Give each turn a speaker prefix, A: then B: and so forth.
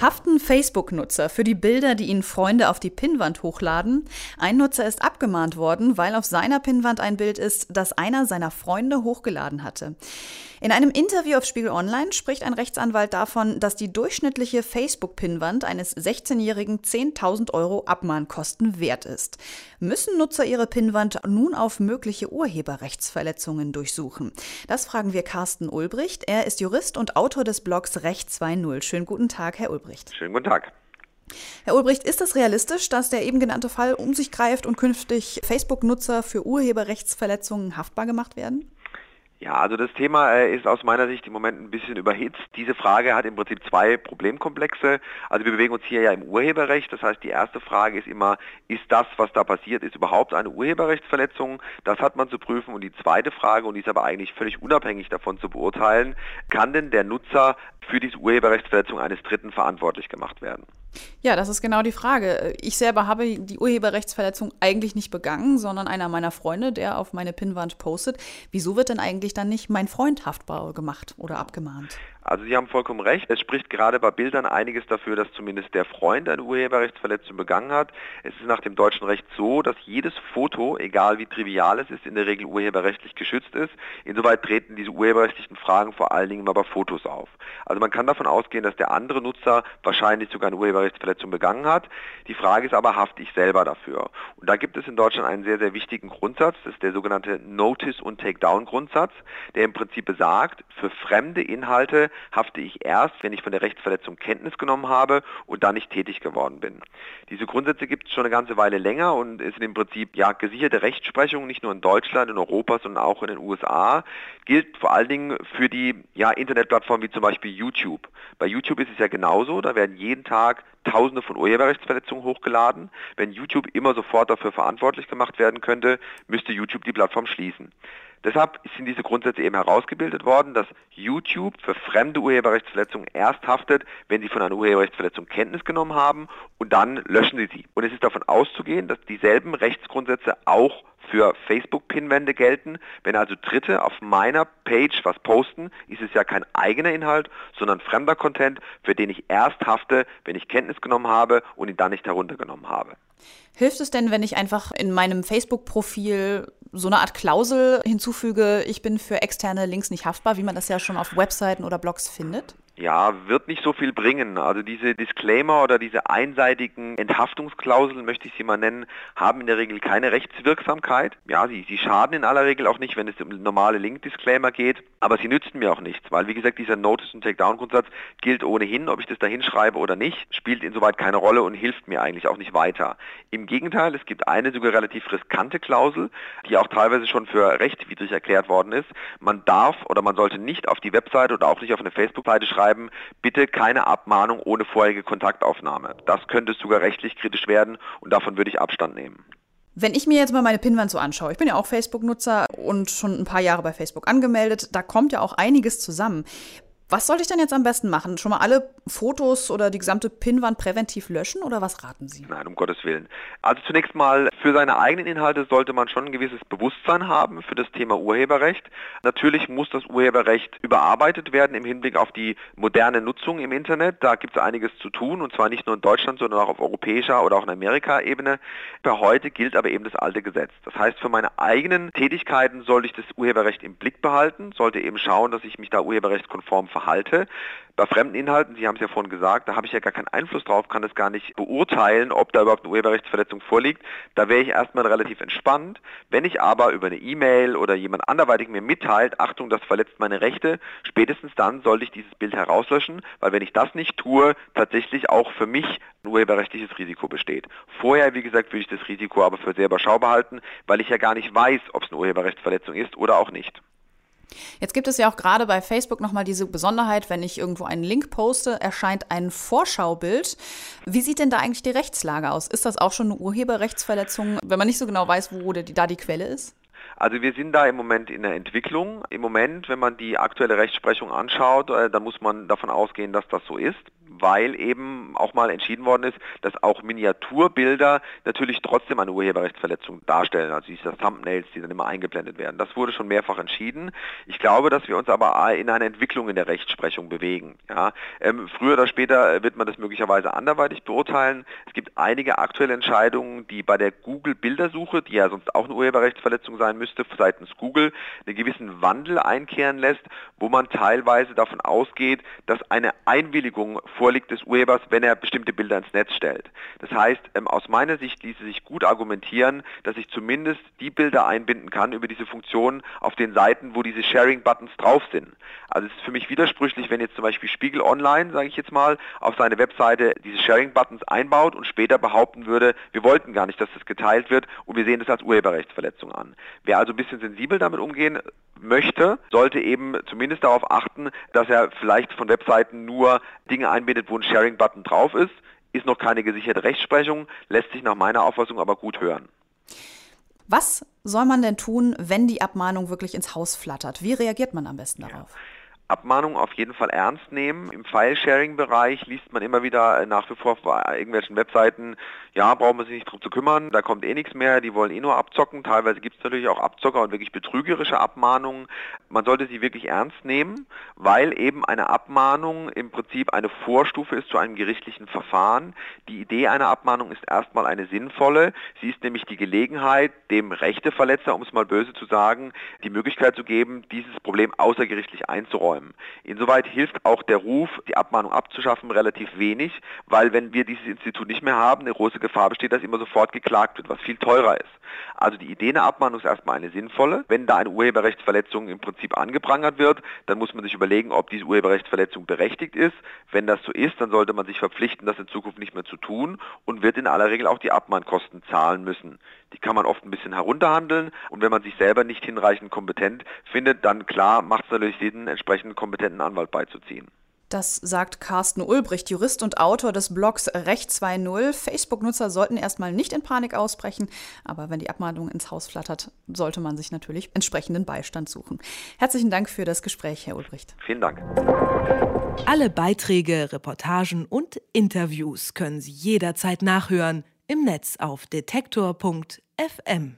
A: Haften Facebook-Nutzer für die Bilder, die ihnen Freunde auf die Pinnwand hochladen? Ein Nutzer ist abgemahnt worden, weil auf seiner Pinnwand ein Bild ist, das einer seiner Freunde hochgeladen hatte. In einem Interview auf Spiegel Online spricht ein Rechtsanwalt davon, dass die durchschnittliche Facebook-Pinnwand eines 16-Jährigen 10.000 Euro Abmahnkosten wert ist. Müssen Nutzer ihre Pinnwand nun auf mögliche Urheberrechtsverletzungen durchsuchen? Das fragen wir Carsten Ulbricht. Er ist Jurist und Autor des Blogs Recht 2.0. Schönen guten Tag, Herr Ulbricht.
B: Schönen guten Tag.
A: Herr Ulbricht, ist es realistisch, dass der eben genannte Fall um sich greift und künftig Facebook-Nutzer für Urheberrechtsverletzungen haftbar gemacht werden?
B: Ja, also das Thema äh, ist aus meiner Sicht im Moment ein bisschen überhitzt. Diese Frage hat im Prinzip zwei Problemkomplexe. Also wir bewegen uns hier ja im Urheberrecht. Das heißt, die erste Frage ist immer, ist das, was da passiert, ist überhaupt eine Urheberrechtsverletzung? Das hat man zu prüfen. Und die zweite Frage, und die ist aber eigentlich völlig unabhängig davon zu beurteilen, kann denn der Nutzer für diese Urheberrechtsverletzung eines Dritten verantwortlich gemacht werden?
A: Ja, das ist genau die Frage. Ich selber habe die Urheberrechtsverletzung eigentlich nicht begangen, sondern einer meiner Freunde, der auf meine Pinnwand postet. Wieso wird denn eigentlich dann nicht mein Freund haftbar gemacht oder abgemahnt?
B: Also Sie haben vollkommen recht. Es spricht gerade bei Bildern einiges dafür, dass zumindest der Freund eine Urheberrechtsverletzung begangen hat. Es ist nach dem deutschen Recht so, dass jedes Foto, egal wie trivial es ist, in der Regel urheberrechtlich geschützt ist. Insoweit treten diese urheberrechtlichen Fragen vor allen Dingen immer bei Fotos auf. Also man kann davon ausgehen, dass der andere Nutzer wahrscheinlich sogar eine Urheberrechtsverletzung begangen hat. Die Frage ist aber, hafte ich selber dafür? Und da gibt es in Deutschland einen sehr, sehr wichtigen Grundsatz. Das ist der sogenannte Notice- und Takedown-Grundsatz, der im Prinzip besagt, für fremde Inhalte hafte ich erst, wenn ich von der Rechtsverletzung Kenntnis genommen habe und dann nicht tätig geworden bin. Diese Grundsätze gibt es schon eine ganze Weile länger und sind im Prinzip ja gesicherte Rechtsprechung, nicht nur in Deutschland, in Europa, sondern auch in den USA. Gilt vor allen Dingen für die ja, Internetplattformen wie zum Beispiel YouTube. Bei YouTube ist es ja genauso, da werden jeden Tag Tausende von Urheberrechtsverletzungen hochgeladen. Wenn YouTube immer sofort dafür verantwortlich gemacht werden könnte, müsste YouTube die Plattform schließen. Deshalb sind diese Grundsätze eben herausgebildet worden, dass YouTube für fremde Urheberrechtsverletzungen erst haftet, wenn sie von einer Urheberrechtsverletzung Kenntnis genommen haben und dann löschen sie sie. Und es ist davon auszugehen, dass dieselben Rechtsgrundsätze auch für Facebook-Pinwände gelten. Wenn also Dritte auf meiner Page was posten, ist es ja kein eigener Inhalt, sondern fremder Content, für den ich erst hafte, wenn ich Kenntnis genommen habe und ihn dann nicht heruntergenommen habe.
A: Hilft es denn, wenn ich einfach in meinem Facebook-Profil so eine Art Klausel hinzufüge, ich bin für externe Links nicht haftbar, wie man das ja schon auf Webseiten oder Blogs findet?
B: Ja, wird nicht so viel bringen. Also diese Disclaimer oder diese einseitigen Enthaftungsklauseln, möchte ich sie mal nennen, haben in der Regel keine Rechtswirksamkeit. Ja, sie, sie schaden in aller Regel auch nicht, wenn es um normale Link-Disclaimer geht, aber sie nützen mir auch nichts, weil wie gesagt, dieser Notice- und Takedown-Grundsatz gilt ohnehin, ob ich das da hinschreibe oder nicht, spielt insoweit keine Rolle und hilft mir eigentlich auch nicht weiter. Im Gegenteil, es gibt eine sogar relativ riskante Klausel, die auch teilweise schon für rechtswidrig erklärt worden ist. Man darf oder man sollte nicht auf die Webseite oder auch nicht auf eine Facebook-Seite schreiben, schreiben, bitte keine Abmahnung ohne vorherige Kontaktaufnahme. Das könnte sogar rechtlich kritisch werden und davon würde ich Abstand nehmen.
A: Wenn ich mir jetzt mal meine Pinwand so anschaue, ich bin ja auch Facebook-Nutzer und schon ein paar Jahre bei Facebook angemeldet, da kommt ja auch einiges zusammen. Was sollte ich denn jetzt am besten machen? Schon mal alle Fotos oder die gesamte Pinnwand präventiv löschen oder was raten Sie?
B: Nein, um Gottes Willen. Also zunächst mal, für seine eigenen Inhalte sollte man schon ein gewisses Bewusstsein haben für das Thema Urheberrecht. Natürlich muss das Urheberrecht überarbeitet werden im Hinblick auf die moderne Nutzung im Internet. Da gibt es einiges zu tun und zwar nicht nur in Deutschland, sondern auch auf europäischer oder auch in Amerika-Ebene. Für heute gilt aber eben das alte Gesetz. Das heißt, für meine eigenen Tätigkeiten sollte ich das Urheberrecht im Blick behalten, sollte eben schauen, dass ich mich da urheberrechtskonform verhalte verhalte. Bei fremden Inhalten, Sie haben es ja vorhin gesagt, da habe ich ja gar keinen Einfluss drauf, kann das gar nicht beurteilen, ob da überhaupt eine Urheberrechtsverletzung vorliegt. Da wäre ich erstmal relativ entspannt. Wenn ich aber über eine E-Mail oder jemand anderweitig mir mitteilt, Achtung, das verletzt meine Rechte, spätestens dann sollte ich dieses Bild herauslöschen, weil wenn ich das nicht tue, tatsächlich auch für mich ein urheberrechtliches Risiko besteht. Vorher, wie gesagt, würde ich das Risiko aber für sehr überschaubar halten, weil ich ja gar nicht weiß, ob es eine Urheberrechtsverletzung ist oder auch nicht.
A: Jetzt gibt es ja auch gerade bei Facebook nochmal diese Besonderheit, wenn ich irgendwo einen Link poste, erscheint ein Vorschaubild. Wie sieht denn da eigentlich die Rechtslage aus? Ist das auch schon eine Urheberrechtsverletzung, wenn man nicht so genau weiß, wo da die Quelle ist?
B: Also wir sind da im Moment in der Entwicklung. Im Moment, wenn man die aktuelle Rechtsprechung anschaut, äh, dann muss man davon ausgehen, dass das so ist weil eben auch mal entschieden worden ist, dass auch Miniaturbilder natürlich trotzdem eine Urheberrechtsverletzung darstellen, also diese Thumbnails, die dann immer eingeblendet werden. Das wurde schon mehrfach entschieden. Ich glaube, dass wir uns aber in eine Entwicklung in der Rechtsprechung bewegen. Ja. Ähm, früher oder später wird man das möglicherweise anderweitig beurteilen. Es gibt einige aktuelle Entscheidungen, die bei der Google-Bildersuche, die ja sonst auch eine Urheberrechtsverletzung sein müsste, seitens Google einen gewissen Wandel einkehren lässt, wo man teilweise davon ausgeht, dass eine Einwilligung vorliegt des Urhebers, wenn er bestimmte Bilder ins Netz stellt. Das heißt, ähm, aus meiner Sicht ließe sich gut argumentieren, dass ich zumindest die Bilder einbinden kann über diese Funktion auf den Seiten, wo diese Sharing-Buttons drauf sind. Also es ist für mich widersprüchlich, wenn jetzt zum Beispiel Spiegel Online, sage ich jetzt mal, auf seine Webseite diese Sharing-Buttons einbaut und später behaupten würde, wir wollten gar nicht, dass das geteilt wird und wir sehen das als Urheberrechtsverletzung an. Wer also ein bisschen sensibel damit umgehen möchte, sollte eben zumindest darauf achten, dass er vielleicht von Webseiten nur Dinge einbindet, wo ein Sharing-Button drauf ist. Ist noch keine gesicherte Rechtsprechung, lässt sich nach meiner Auffassung aber gut hören.
A: Was soll man denn tun, wenn die Abmahnung wirklich ins Haus flattert? Wie reagiert man am besten darauf? Ja.
B: Abmahnungen auf jeden Fall ernst nehmen. Im File-Sharing-Bereich liest man immer wieder nach wie vor auf irgendwelchen Webseiten, ja, brauchen wir sich nicht drum zu kümmern, da kommt eh nichts mehr, die wollen eh nur abzocken. Teilweise gibt es natürlich auch Abzocker und wirklich betrügerische Abmahnungen. Man sollte sie wirklich ernst nehmen, weil eben eine Abmahnung im Prinzip eine Vorstufe ist zu einem gerichtlichen Verfahren. Die Idee einer Abmahnung ist erstmal eine sinnvolle. Sie ist nämlich die Gelegenheit, dem Rechteverletzer, um es mal böse zu sagen, die Möglichkeit zu geben, dieses Problem außergerichtlich einzuräumen einräumen. Insoweit hilft auch der Ruf, die Abmahnung abzuschaffen, relativ wenig, weil wenn wir dieses Institut nicht mehr haben, eine große Gefahr besteht, dass immer sofort geklagt wird, was viel teurer ist. Also die Idee einer Abmahnung ist erstmal eine sinnvolle. Wenn da eine Urheberrechtsverletzung im Prinzip angeprangert wird, dann muss man sich überlegen, ob diese Urheberrechtsverletzung berechtigt ist. Wenn das so ist, dann sollte man sich verpflichten, das in Zukunft nicht mehr zu tun und wird in aller Regel auch die Abmahnkosten zahlen müssen. Die kann man oft ein bisschen herunterhandeln und wenn man sich selber nicht hinreichend kompetent findet, dann klar macht es natürlich Sinn, entsprechend kompetenten Anwalt beizuziehen.
A: Das sagt Carsten Ulbricht, Jurist und Autor des Blogs Recht 2.0. Facebook-Nutzer sollten erstmal nicht in Panik ausbrechen, aber wenn die Abmahnung ins Haus flattert, sollte man sich natürlich entsprechenden Beistand suchen. Herzlichen Dank für das Gespräch, Herr Ulbricht.
B: Vielen Dank.
C: Alle Beiträge, Reportagen und Interviews können Sie jederzeit nachhören im Netz auf detektor.fm. FM.